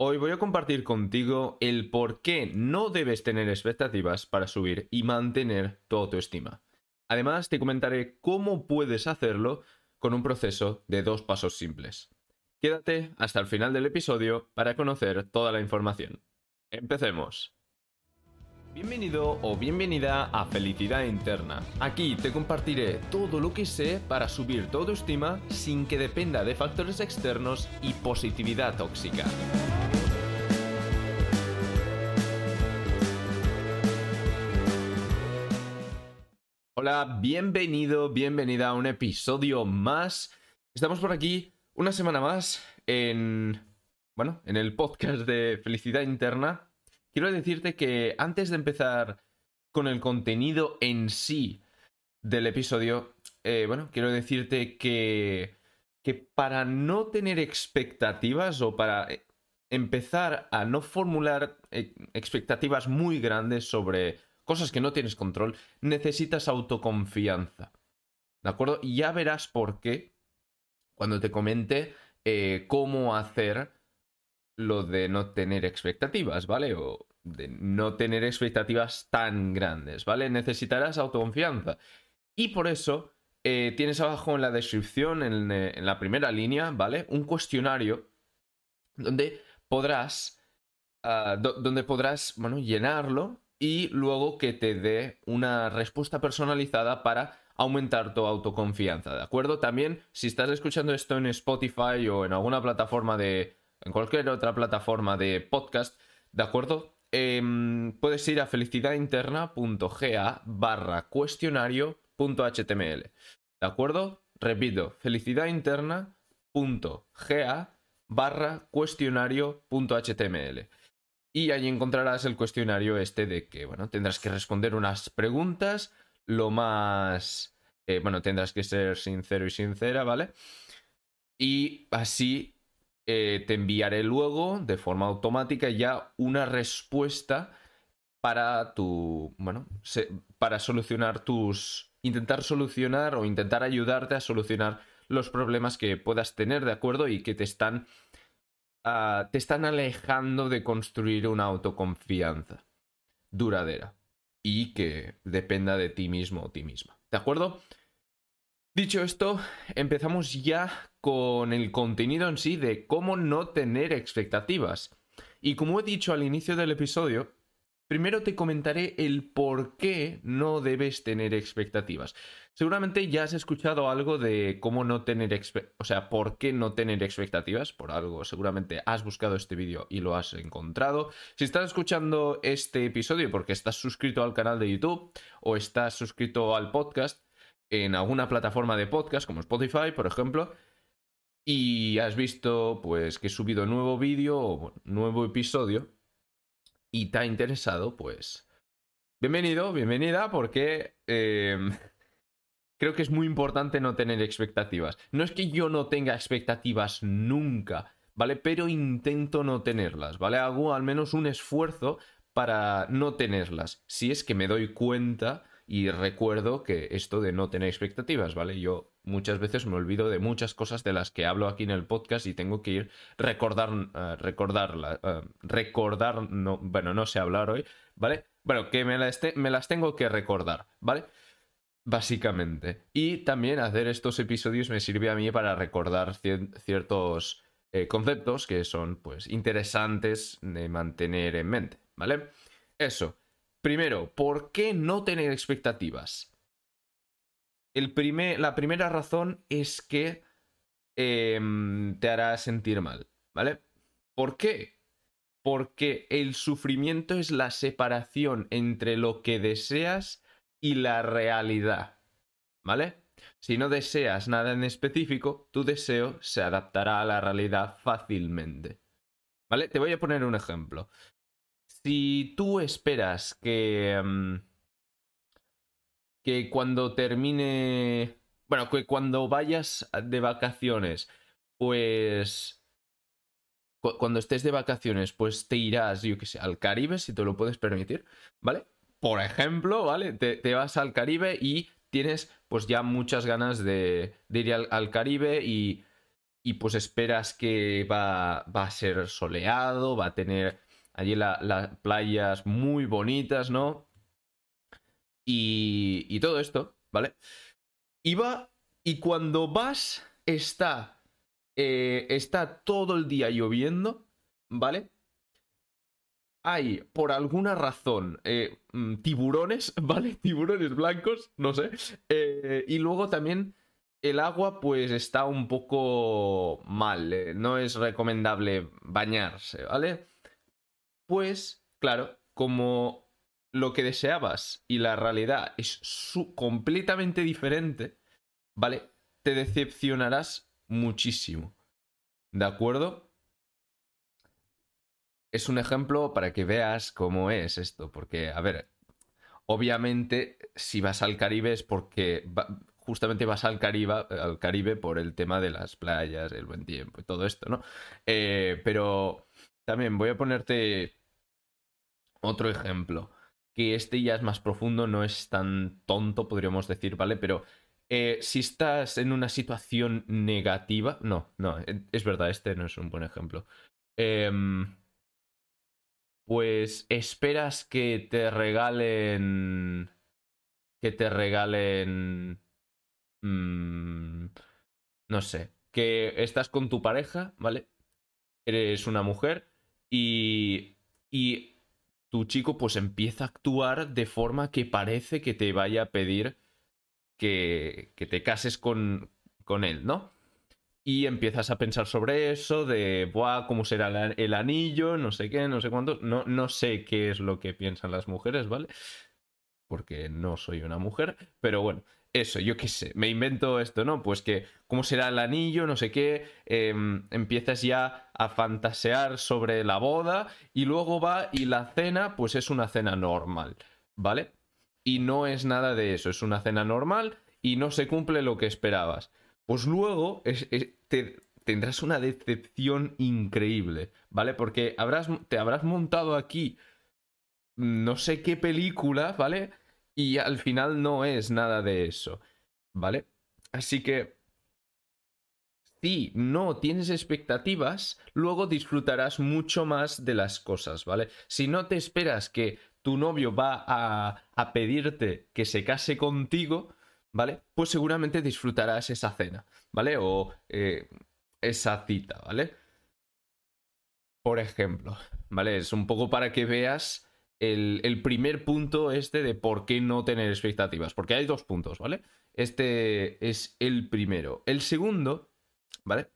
Hoy voy a compartir contigo el por qué no debes tener expectativas para subir y mantener tu autoestima. Además, te comentaré cómo puedes hacerlo con un proceso de dos pasos simples. Quédate hasta el final del episodio para conocer toda la información. Empecemos. Bienvenido o bienvenida a Felicidad Interna. Aquí te compartiré todo lo que sé para subir tu autoestima sin que dependa de factores externos y positividad tóxica. Hola, bienvenido, bienvenida a un episodio más. Estamos por aquí una semana más en, bueno, en el podcast de Felicidad Interna. Quiero decirte que antes de empezar con el contenido en sí del episodio, eh, bueno, quiero decirte que, que para no tener expectativas o para eh, empezar a no formular eh, expectativas muy grandes sobre cosas que no tienes control, necesitas autoconfianza. ¿De acuerdo? Y ya verás por qué cuando te comente cómo hacer lo de no tener expectativas, ¿vale? O de no tener expectativas tan grandes, ¿vale? Necesitarás autoconfianza. Y por eso eh, tienes abajo en la descripción, en, eh, en, la primera línea, ¿vale? Un cuestionario donde podrás, uh, donde podrás, bueno, llenarlo y luego que te dé una respuesta personalizada para aumentar tu autoconfianza, ¿de acuerdo? También, si estás escuchando esto en Spotify o en alguna plataforma de... en cualquier otra plataforma de podcast, ¿de acuerdo? Eh, puedes ir a felicidadinterna.ga barra cuestionario.html, ¿de acuerdo? Repito, felicidadinterna.ga barra cuestionario.html. Y ahí encontrarás el cuestionario este de que, bueno, tendrás que responder unas preguntas lo más... Eh, bueno, tendrás que ser sincero y sincera, ¿vale? Y así eh, te enviaré luego, de forma automática, ya una respuesta para tu... Bueno, para solucionar tus... Intentar solucionar o intentar ayudarte a solucionar los problemas que puedas tener, ¿de acuerdo? Y que te están uh, te están alejando de construir una autoconfianza duradera y que dependa de ti mismo o ti misma. ¿De acuerdo? Dicho esto, empezamos ya con el contenido en sí de cómo no tener expectativas. Y como he dicho al inicio del episodio, Primero te comentaré el por qué no debes tener expectativas. Seguramente ya has escuchado algo de cómo no tener o sea, por qué no tener expectativas, por algo. Seguramente has buscado este vídeo y lo has encontrado. Si estás escuchando este episodio porque estás suscrito al canal de YouTube o estás suscrito al podcast en alguna plataforma de podcast como Spotify, por ejemplo, y has visto pues que he subido nuevo vídeo o nuevo episodio, y te ha interesado, pues bienvenido, bienvenida, porque eh, creo que es muy importante no tener expectativas. No es que yo no tenga expectativas nunca, ¿vale? Pero intento no tenerlas, ¿vale? Hago al menos un esfuerzo para no tenerlas. Si es que me doy cuenta y recuerdo que esto de no tener expectativas, ¿vale? Yo muchas veces me olvido de muchas cosas de las que hablo aquí en el podcast y tengo que ir recordar, uh, recordarla, uh, recordar, no, bueno, no sé hablar hoy, ¿vale? Bueno, que me las, me las tengo que recordar, ¿vale? Básicamente. Y también hacer estos episodios me sirve a mí para recordar ciertos eh, conceptos que son, pues, interesantes de mantener en mente, ¿vale? Eso. Primero, ¿por qué no tener expectativas? El la primera razón es que eh, te hará sentir mal, ¿vale? ¿Por qué? Porque el sufrimiento es la separación entre lo que deseas y la realidad, ¿vale? Si no deseas nada en específico, tu deseo se adaptará a la realidad fácilmente. ¿Vale? Te voy a poner un ejemplo si tú esperas que, mm, que cuando termine, bueno, que cuando vayas de vacaciones, pues cuando estés de vacaciones, pues te irás, yo qué sé, al Caribe, si te lo puedes permitir, ¿vale? Por ejemplo, ¿vale? Te, vas al Caribe y tienes pues ya muchas ganas de, ir al, al, Caribe y y pues esperas que va, va a ser soleado, va a tener allí las playas muy bonitas, ¿no? Y, todo esto, ¿vale? Y va, y cuando vas, está, eh, está todo el día lloviendo, ¿vale? Hay, por alguna razón, eh, mm, tiburones, ¿vale? Tiburones blancos, no sé. Eh, y luego también el agua pues está un poco mal, no es recomendable bañarse, ¿vale? Pues, claro, como lo que deseabas y la realidad es completamente diferente, ¿vale? Te decepcionarás muchísimo. ¿De acuerdo? Es un ejemplo para que veas cómo es esto, porque, a ver, obviamente si vas al Caribe es porque justamente vas al Caribe, al Caribe por el tema de las playas, el buen tiempo y todo esto, ¿no? Eh, pero también voy a ponerte otro ejemplo, que este ya es más profundo, no es tan tonto, podríamos decir, ¿vale? Pero eh, si estás en una situación negativa, no, no, es verdad, este no es un buen ejemplo. Em, pues esperas que te regalen... Que te regalen Mm, no sé, que estás con tu pareja, ¿vale? Eres una mujer y, y tu chico pues empieza a actuar de forma que parece que te vaya a pedir que, que te cases con, con él, ¿no? Y empiezas a pensar sobre eso, de, Buah, ¿cómo será el anillo? No sé qué, no sé cuánto. No, no sé qué es lo que piensan las mujeres, ¿vale? Porque no soy una mujer, pero bueno, eso, yo qué sé, me invento esto, ¿no? Pues que cómo será el anillo, no sé qué, em, empiezas ya a fantasear sobre la boda y luego va y la cena, pues es una cena normal, ¿vale? Y no es nada de eso, es una cena normal y no se cumple lo que esperabas. Pues luego te, tendrás una decepción increíble, ¿vale? Porque habrás, te habrás montado aquí no sé qué película, ¿vale? Y al final no es nada de eso, ¿vale? Así que si no tienes expectativas, luego disfrutarás mucho más de las cosas, ¿vale? Si no te esperas que tu novio va a, pedirte que se case contigo, ¿vale? Pues seguramente disfrutarás esa cena, ¿vale? O eh, esa cita, ¿vale? Por ejemplo, ¿vale? Es un poco para que veas el, primer punto este de por qué no tener expectativas. Porque hay dos puntos, ¿vale? Este es el primero. El segundo, ¿vale?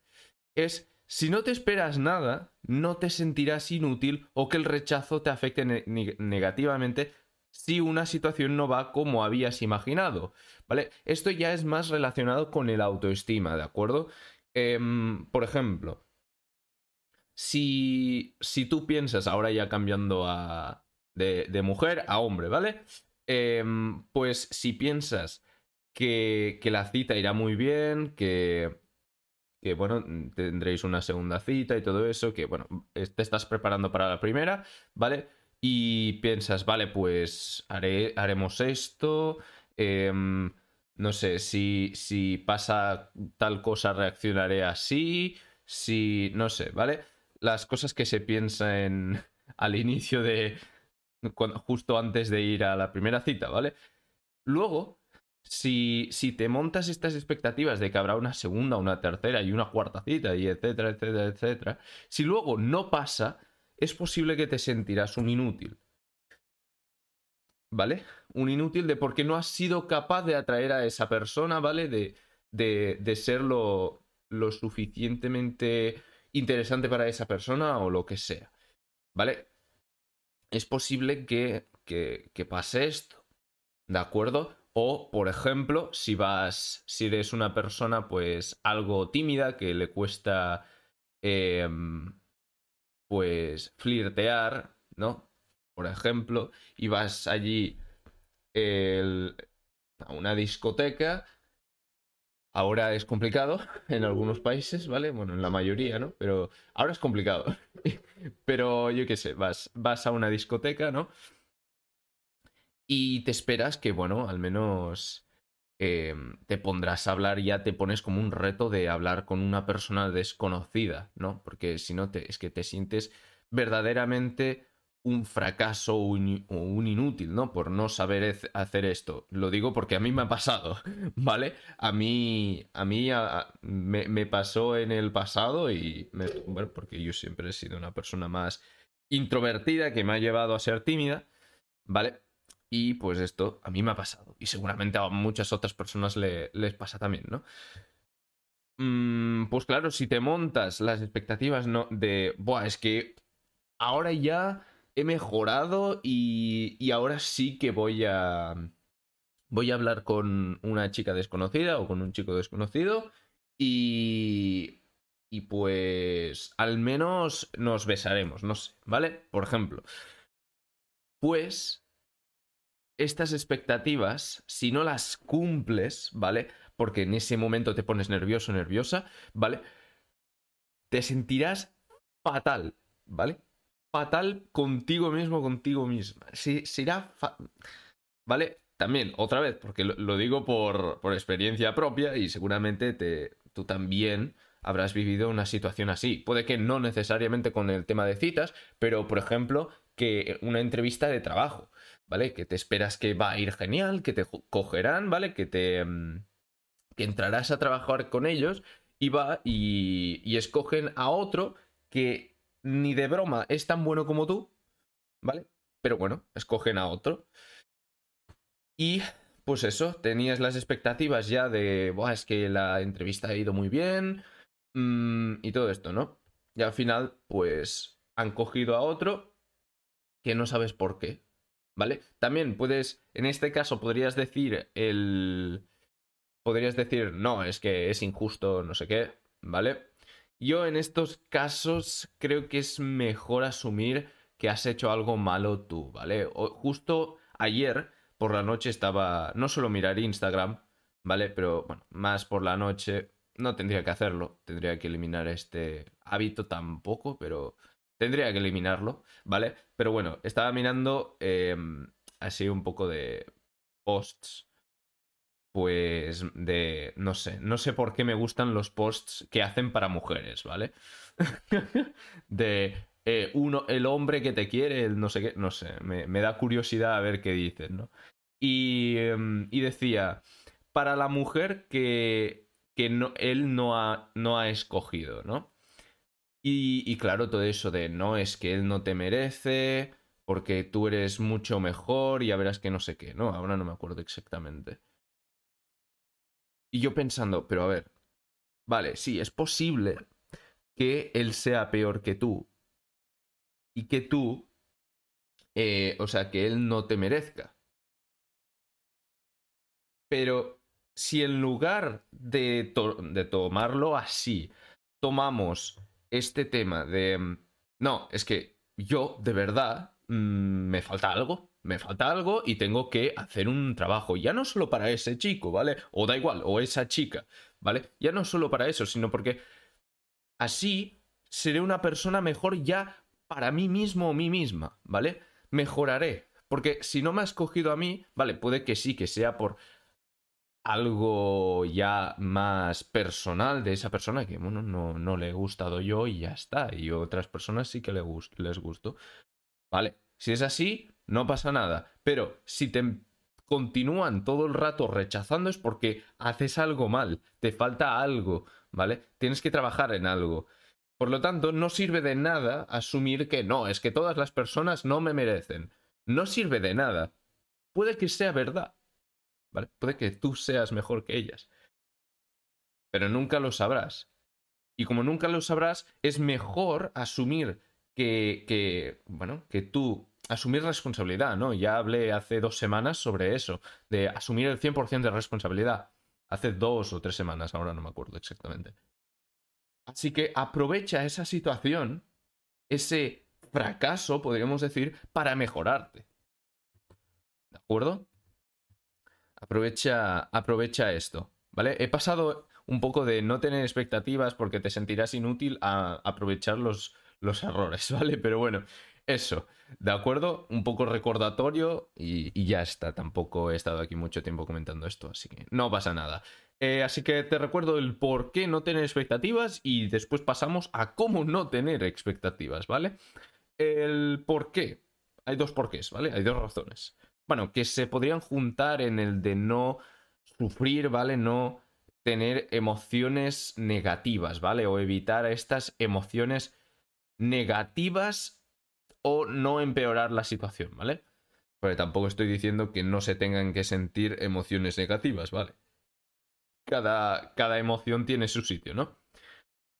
Es si no te esperas nada, no te sentirás inútil o que el rechazo te afecte negativamente si una situación no va como habías imaginado, ¿vale? Esto ya es más relacionado con el autoestima, ¿de acuerdo? Em, por ejemplo, si, si tú piensas, ahora ya cambiando a, de, mujer a hombre, ¿vale? Em, pues si piensas que, la cita irá muy bien, que, que, bueno, tendréis una segunda cita y todo eso, que, bueno, te estás preparando para la primera, ¿vale? Y piensas, vale, pues haremos esto, em, no sé, si, si pasa tal cosa reaccionaré así, si, no sé, ¿vale? Las cosas que se piensan al inicio de, justo antes de ir a la primera cita, ¿vale? Luego, si, si te montas estas expectativas de que habrá una segunda, una tercera y una cuarta cita, y etcétera, etcétera, etcétera, si luego no pasa, es posible que te sentirás un inútil. ¿Vale? Un inútil de porque no has sido capaz de atraer a esa persona, ¿vale? De, de, de ser lo, lo suficientemente interesante para esa persona o lo que sea. ¿Vale? Es posible que, que, pase esto. ¿De acuerdo? O, por ejemplo, si vas, si eres una persona pues algo tímida, que le cuesta em, pues flirtear, ¿no? Por ejemplo, y vas allí a una discoteca Ahora es complicado en algunos países, ¿vale? Bueno, en la mayoría, ¿no? Pero ahora es complicado. Pero yo qué sé, vas, vas a una discoteca, ¿no? Y te esperas que, bueno, al menos em, te pondrás a hablar ya te pones como un reto de hablar con una persona desconocida, ¿no? Porque si no, te, es que te sientes verdaderamente un fracaso o un, inútil, ¿no? Por no saber hacer esto. Lo digo porque a mí me ha pasado, ¿vale? A mí, a mí me, pasó en el pasado y, bueno, porque yo siempre he sido una persona más introvertida que me ha llevado a ser tímida, ¿vale? Y pues esto a mí me ha pasado. Y seguramente a muchas otras personas les pasa también, ¿no? Mm, pues claro, si te montas las expectativas ¿no? de, Buah, es que ahora ya he mejorado y, ahora sí que voy a... Voy a hablar con una chica desconocida o con un chico desconocido y, y pues al menos nos besaremos, no sé, ¿vale? Por ejemplo. Pues estas expectativas, si no las cumples, ¿vale? Porque en ese momento te pones nervioso, nerviosa, ¿vale? Te sentirás fatal, ¿vale? Fatal contigo mismo, contigo misma. Será... ¿Vale? También, otra vez, porque lo, digo por, por, experiencia propia y seguramente te, tú también habrás vivido una situación así. Puede que no necesariamente con el tema de citas, pero por ejemplo, que una entrevista de trabajo. ¿vale? Que te esperas que va a ir genial, que te cogerán, ¿vale? Que te... Mm, que entrarás a trabajar con ellos y va y, y escogen a otro que ni de broma es tan bueno como tú, ¿vale? Pero bueno, escogen a otro. Y pues eso, tenías las expectativas ya de, Buah, es que la entrevista ha ido muy bien mm, y todo esto, ¿no? Y al final, pues han cogido a otro que no sabes por qué, ¿Vale? También puedes, en este caso podrías decir el... Podrías decir, no, es que es injusto, no sé qué, ¿vale? Yo en estos casos creo que es mejor asumir que has hecho algo malo tú, ¿vale? justo ayer por la noche estaba, no solo mirar Instagram, ¿vale? Pero bueno, más por la noche no tendría que hacerlo, tendría que eliminar este hábito tampoco, pero Tendría que eliminarlo, ¿vale? Pero bueno, estaba mirando em, así un poco de posts. Pues de. No sé. No sé por qué me gustan los posts que hacen para mujeres, ¿vale? de. Eh, uno, el hombre que te quiere, el no sé qué. No sé. Me, da curiosidad a ver qué dicen, ¿no? Y, em, y decía. Para la mujer que, que no, él no ha, no ha escogido, ¿no? Y, claro, todo eso de no, es que él no te merece, porque tú eres mucho mejor y ya verás que no sé qué, ¿no? Ahora no me acuerdo exactamente. Y yo pensando, pero a ver, vale, sí, es posible que él sea peor que tú y que tú, eh, o sea, que él no te merezca. Pero si en lugar de, tomarlo así, tomamos este tema de, mm, no, es que yo de verdad mm, me falta algo, me falta algo y tengo que hacer un trabajo, ya no solo para ese chico, ¿vale? O da igual, o esa chica, ¿vale? Ya no solo para eso, sino porque así seré una persona mejor ya para mí mismo o mí misma, ¿vale? Mejoraré. Porque si no me has cogido a mí, vale, puede que sí, que sea por algo ya más personal de esa persona que, bueno, no, no le he gustado yo y ya está. Y otras personas sí que les, les gusto. Vale, si es así, no pasa nada. Pero si te continúan todo el rato rechazando es porque haces algo mal, te falta algo, ¿vale? Tienes que trabajar en algo. Por lo tanto, no sirve de nada asumir que no, es que todas las personas no me merecen. No sirve de nada. Puede que sea verdad, Puede que tú seas mejor que ellas. Pero nunca lo sabrás. Y como nunca lo sabrás, es mejor asumir que, que, bueno, que tú, asumir responsabilidad, ¿no? Ya hablé hace dos semanas sobre eso, de asumir el 100% de responsabilidad. Hace dos o tres semanas, ahora no me acuerdo exactamente. Así que aprovecha esa situación, ese fracaso, podríamos decir, para mejorarte. ¿De acuerdo? Aprovecha, aprovecha esto, ¿vale? He pasado un poco de no tener expectativas porque te sentirás inútil a aprovechar los, los errores, ¿vale? Pero bueno, Eso, ¿de acuerdo? Un poco recordatorio y, ya está. Tampoco he estado aquí mucho tiempo comentando esto, así que no pasa nada. Eh, así que te recuerdo el por qué no tener expectativas y después pasamos a cómo no tener expectativas, ¿vale? El por qué. Hay dos porqués, ¿vale? Hay dos razones. Bueno, que se podrían juntar en el de no sufrir, ¿vale? No tener emociones negativas, ¿vale? O evitar estas emociones negativas o no empeorar la situación, ¿vale? Porque tampoco estoy diciendo que no se tengan que sentir emociones negativas, ¿vale? Cada, cada emoción tiene su sitio, ¿no?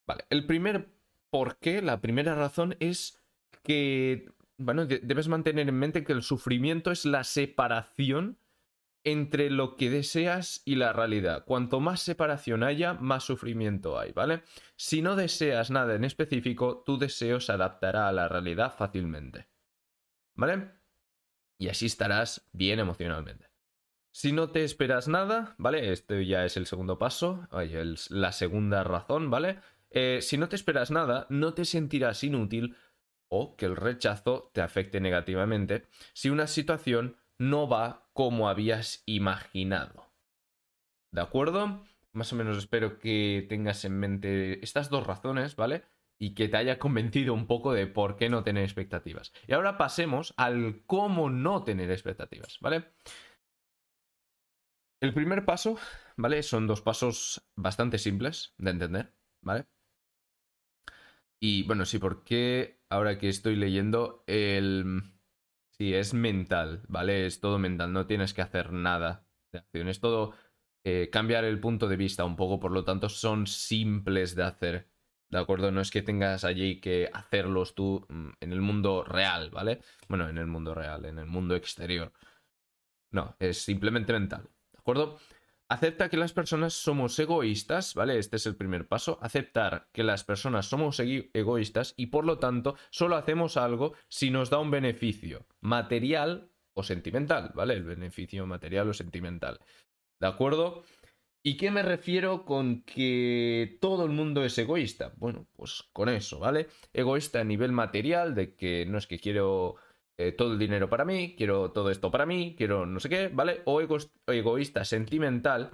Vale, el primer por qué, la primera razón es que, bueno, debes mantener en mente que el sufrimiento es la separación entre lo que deseas y la realidad. Cuanto más separación haya, más sufrimiento hay, ¿vale? Si no deseas nada en específico, tu deseo se adaptará a la realidad fácilmente. ¿Vale? Y así estarás bien emocionalmente. Si no te esperas nada, ¿vale? Este ya es el segundo paso, la segunda razón, ¿vale? Eh, si no te esperas nada, no te sentirás inútil o que el rechazo te afecte negativamente si una situación no va como habías imaginado. ¿De acuerdo? Más o menos espero que tengas en mente estas dos razones, ¿vale? Y que te haya convencido un poco de por qué no tener expectativas. Y ahora pasemos al cómo no tener expectativas, ¿vale? El primer paso, ¿vale? Son dos pasos bastante simples de entender, ¿vale? Y bueno, sí, porque ahora que estoy leyendo el Sí, es mental, ¿vale? Es todo mental, no tienes que hacer nada de acción. Es todo eh, cambiar el punto de vista un poco, por lo tanto son simples de hacer, ¿de acuerdo? No es que tengas allí que hacerlos tú mm, en el mundo real, ¿vale? Bueno, en el mundo real, en el mundo exterior. No, es simplemente mental, ¿de acuerdo? Acepta que las personas somos egoístas, ¿vale? Este es el primer paso. Aceptar que las personas somos egoístas y por lo tanto solo hacemos algo si nos da un beneficio material o sentimental, ¿vale? El beneficio material o sentimental. ¿De acuerdo? ¿Y qué me refiero con que todo el mundo es egoísta? Bueno, pues con eso, ¿vale? Egoísta a nivel material, de que no es que quiero eh, todo el dinero para mí, quiero todo esto para mí, quiero no sé qué, ¿vale? O egoísta sentimental,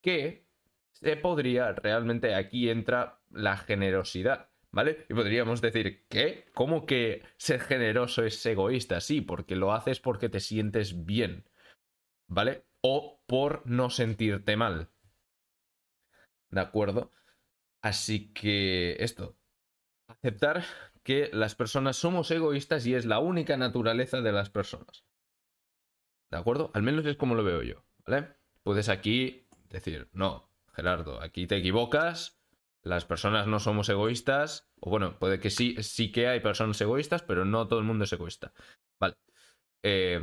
que se podría, realmente aquí entra la generosidad, ¿vale? Y podríamos decir, ¿qué? ¿Cómo que ser generoso es egoísta? Sí, porque lo haces porque te sientes bien, ¿vale? O por no sentirte mal. ¿De acuerdo? Así que esto, aceptar que las personas somos egoístas y es la única naturaleza de las personas. ¿De acuerdo? Al menos es como lo veo yo, ¿vale? Puedes aquí decir, no, Gerardo, aquí te equivocas, las personas no somos egoístas, o bueno, puede que sí, sí que hay personas egoístas, pero no todo el mundo es egoísta. Vale. Eh,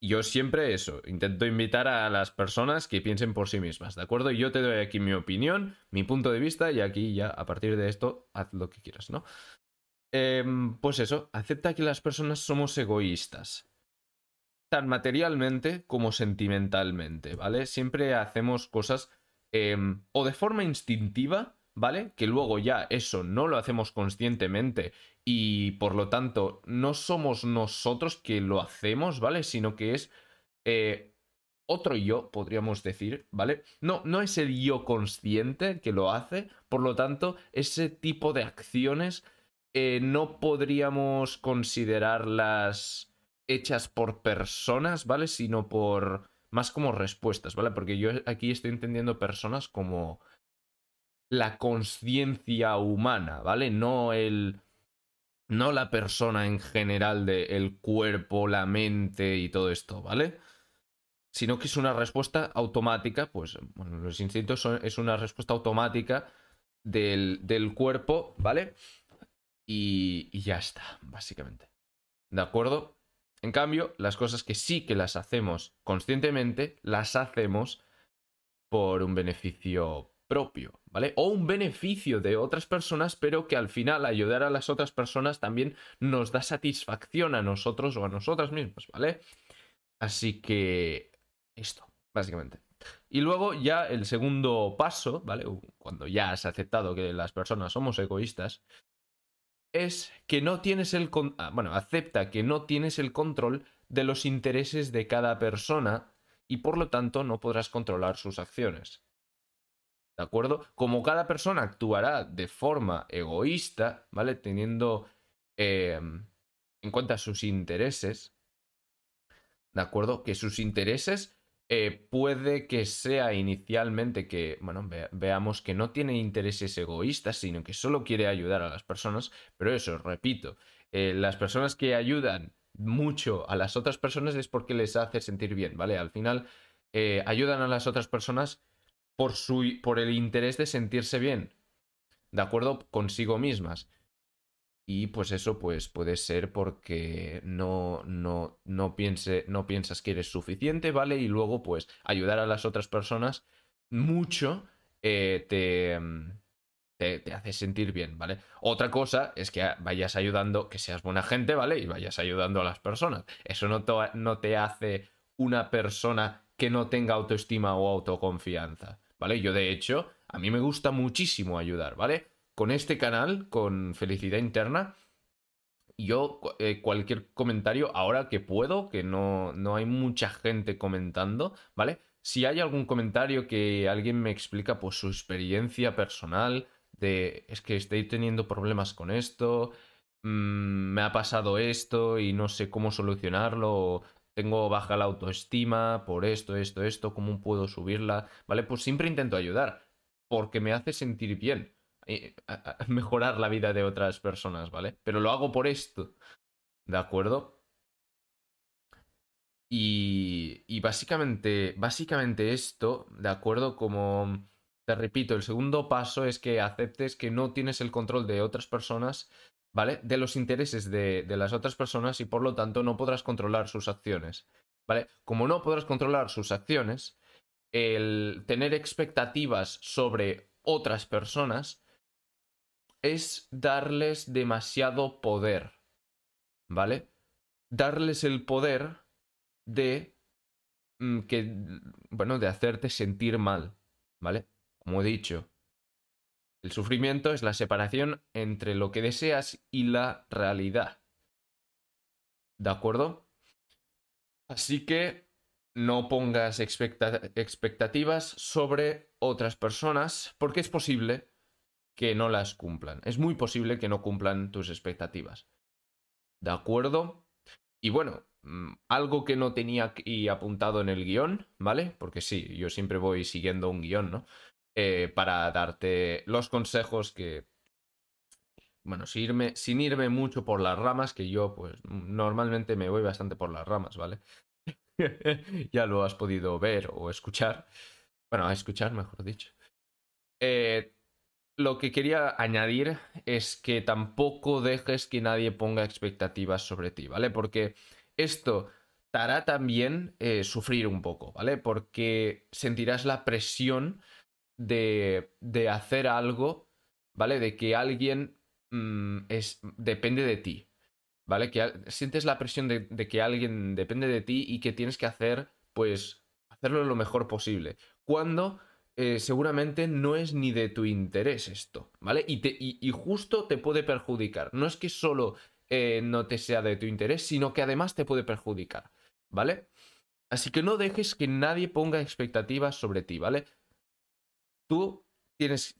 yo siempre eso, intento invitar a las personas que piensen por sí mismas, ¿de acuerdo? Yo te doy aquí mi opinión, mi punto de vista y aquí ya a partir de esto haz lo que quieras, ¿no? Em, pues eso, acepta que las personas somos egoístas, tan materialmente como sentimentalmente, ¿vale? Siempre hacemos cosas em, o de forma instintiva, ¿vale? Que luego ya eso no lo hacemos conscientemente y por lo tanto no somos nosotros que lo hacemos, ¿vale? Sino que es eh, otro yo, podríamos decir, ¿vale? No, no es el yo consciente que lo hace, por lo tanto, ese tipo de acciones eh, no podríamos considerarlas hechas por personas, ¿vale? Sino por más como respuestas, ¿vale? Porque yo aquí estoy entendiendo personas como la conciencia humana, ¿vale? No el... No la persona en general de el cuerpo, la mente y todo esto, ¿vale? Sino que es una respuesta automática, pues, bueno, los instintos son, es una respuesta automática del, del cuerpo, ¿vale? Y, y ya está, básicamente. ¿De acuerdo? En cambio, las cosas que sí que las hacemos conscientemente, las hacemos por un beneficio propio, ¿vale? O un beneficio de otras personas, pero que al final ayudar a las otras personas también nos da satisfacción a nosotros o a nosotras mismas, ¿vale? Así que esto, básicamente. Y luego ya el segundo paso, ¿vale? Cuando ya has aceptado que las personas somos egoístas, es que no tienes el... Ah, bueno, acepta que no tienes el control de los intereses de cada persona y por lo tanto no podrás controlar sus acciones. ¿De acuerdo? Como cada persona actuará de forma egoísta, ¿vale? Teniendo em, en cuenta sus intereses, ¿de acuerdo? Que sus intereses eh, puede que sea inicialmente que, bueno, veamos que no tiene intereses egoístas, sino que solo quiere ayudar a las personas, pero eso, repito, eh, las personas que ayudan mucho a las otras personas es porque les hace sentir bien, ¿vale? Al final eh, ayudan a las otras personas por, su, por el interés de sentirse bien, ¿de acuerdo? Consigo mismas. Y pues eso pues puede ser porque no, no, no, piense, no piensas que eres suficiente, ¿vale? Y luego pues ayudar a las otras personas mucho eh, te, te, te, hace sentir bien, ¿vale? Otra cosa es que vayas ayudando, que seas buena gente, ¿vale? Y vayas ayudando a las personas. Eso no no te hace una persona que no tenga autoestima o autoconfianza, ¿vale? Yo de hecho, a mí me gusta muchísimo ayudar, ¿vale? con este canal, con Felicidad Interna, yo eh, cualquier comentario, ahora que puedo, que no, no hay mucha gente comentando, ¿vale? Si hay algún comentario que alguien me explica pues su experiencia personal de es que estoy teniendo problemas con esto, mm, me ha pasado esto y no sé cómo solucionarlo, tengo baja la autoestima por esto, esto, esto, cómo puedo subirla, ¿vale? Pues siempre intento ayudar porque me hace sentir bien mejorar la vida de otras personas, ¿vale? Pero lo hago por esto, ¿de acuerdo? Y, y básicamente, básicamente esto, ¿de acuerdo? Como te repito, el segundo paso es que aceptes que no tienes el control de otras personas, ¿vale? De los intereses de, de, las otras personas y por lo tanto no podrás controlar sus acciones, ¿vale? Como no podrás controlar sus acciones, el tener expectativas sobre otras personas es darles demasiado poder, ¿vale? Darles el poder de mm, que, bueno, de hacerte sentir mal, ¿vale? Como he dicho, el sufrimiento es la separación entre lo que deseas y la realidad. ¿De acuerdo? Así que no pongas expectativas sobre otras personas porque es posible que no las cumplan. Es muy posible que no cumplan tus expectativas. ¿De acuerdo? Y bueno, mm, algo que no tenía aquí apuntado en el guion, ¿vale? Porque sí, yo siempre voy siguiendo un guion, ¿no? Eh, para darte los consejos que... Bueno, sin irme, sin irme mucho por las ramas, que yo pues normalmente me voy bastante por las ramas, ¿vale? ya lo has podido ver o escuchar. Bueno, a escuchar, mejor dicho. Eh, lo que quería añadir es que tampoco dejes que nadie ponga expectativas sobre ti, ¿vale? Porque esto te hará también eh, sufrir un poco, ¿vale? Porque sentirás la presión de, de hacer algo, ¿vale? De que alguien mm, es, depende de ti, ¿vale? Que sientes la presión de, de que alguien depende de ti y que tienes que hacer, pues, hacerlo lo mejor posible. Cuando eh, seguramente no es ni de tu interés esto, ¿vale? Y, te, y, justo te puede perjudicar. No es que solo eh, no te sea de tu interés, sino que además te puede perjudicar, ¿vale? Así que no dejes que nadie ponga expectativas sobre ti, ¿vale? Tú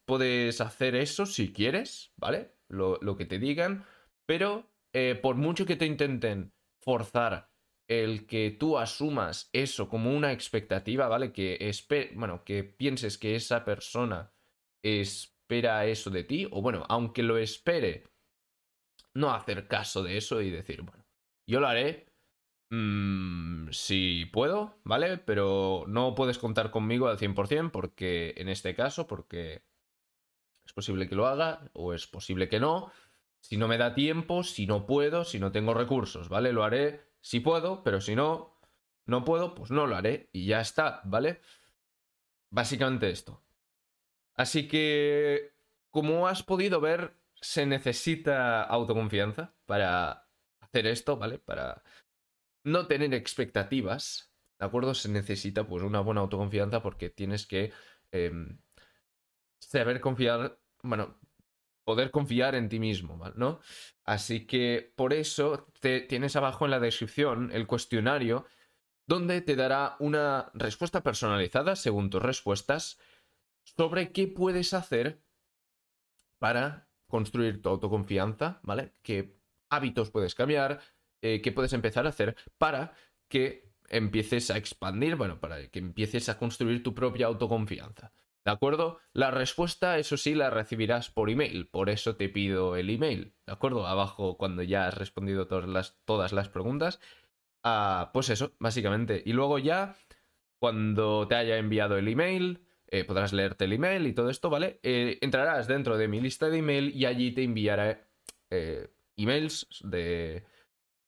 puedes hacer eso si quieres, ¿vale? Lo, lo que te digan, pero eh, por mucho que te intenten forzar el que tú asumas eso como una expectativa, ¿vale? Que bueno, que pienses que esa persona espera eso de ti, o bueno, aunque lo espere, no hacer caso de eso y decir, bueno, yo lo haré si puedo, ¿vale? Pero no puedes contar conmigo al 100% porque en este caso, porque es posible que lo haga o es posible que no. Si no me da tiempo, si no puedo, si no tengo recursos, ¿vale? Lo haré si puedo, pero si no, no puedo, pues no lo haré y ya está, ¿vale? Básicamente esto. Así que, como has podido ver, se necesita autoconfianza para hacer esto, ¿vale? Para no tener expectativas, ¿de acuerdo? Se necesita pues una buena autoconfianza porque tienes que em, saber confiar, bueno, poder confiar en ti mismo, ¿no? Así que por eso te, tienes abajo en la descripción el cuestionario donde te dará una respuesta personalizada según tus respuestas sobre qué puedes hacer para construir tu autoconfianza, ¿vale? ¿Qué hábitos puedes cambiar? Eh, ¿Qué puedes empezar a hacer para que empieces a expandir, bueno, para que empieces a construir tu propia autoconfianza? ¿De acuerdo? La respuesta, eso sí, la recibirás por email. Por eso te pido el email. ¿De acuerdo? Abajo, cuando ya has respondido todas las, todas las preguntas. Ah, pues eso, básicamente. Y luego ya, cuando te haya enviado el email, eh, podrás leerte el email y todo esto, ¿vale? Eh, entrarás dentro de mi lista de email y allí te enviaré emails de,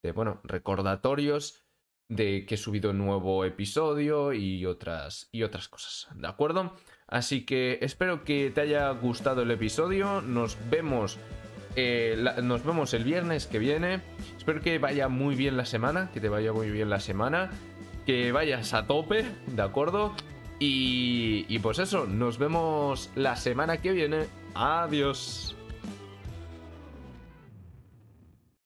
de, bueno, recordatorios de que he subido un nuevo episodio y otras, y otras cosas, ¿de acuerdo? Así que espero que te haya gustado el episodio. Nos vemos. Eh, nos vemos el viernes que viene. Espero que vaya muy bien la semana. Que te vaya muy bien la semana. Que vayas a tope, ¿de acuerdo? Y, y pues eso, nos vemos la semana que viene. Adiós.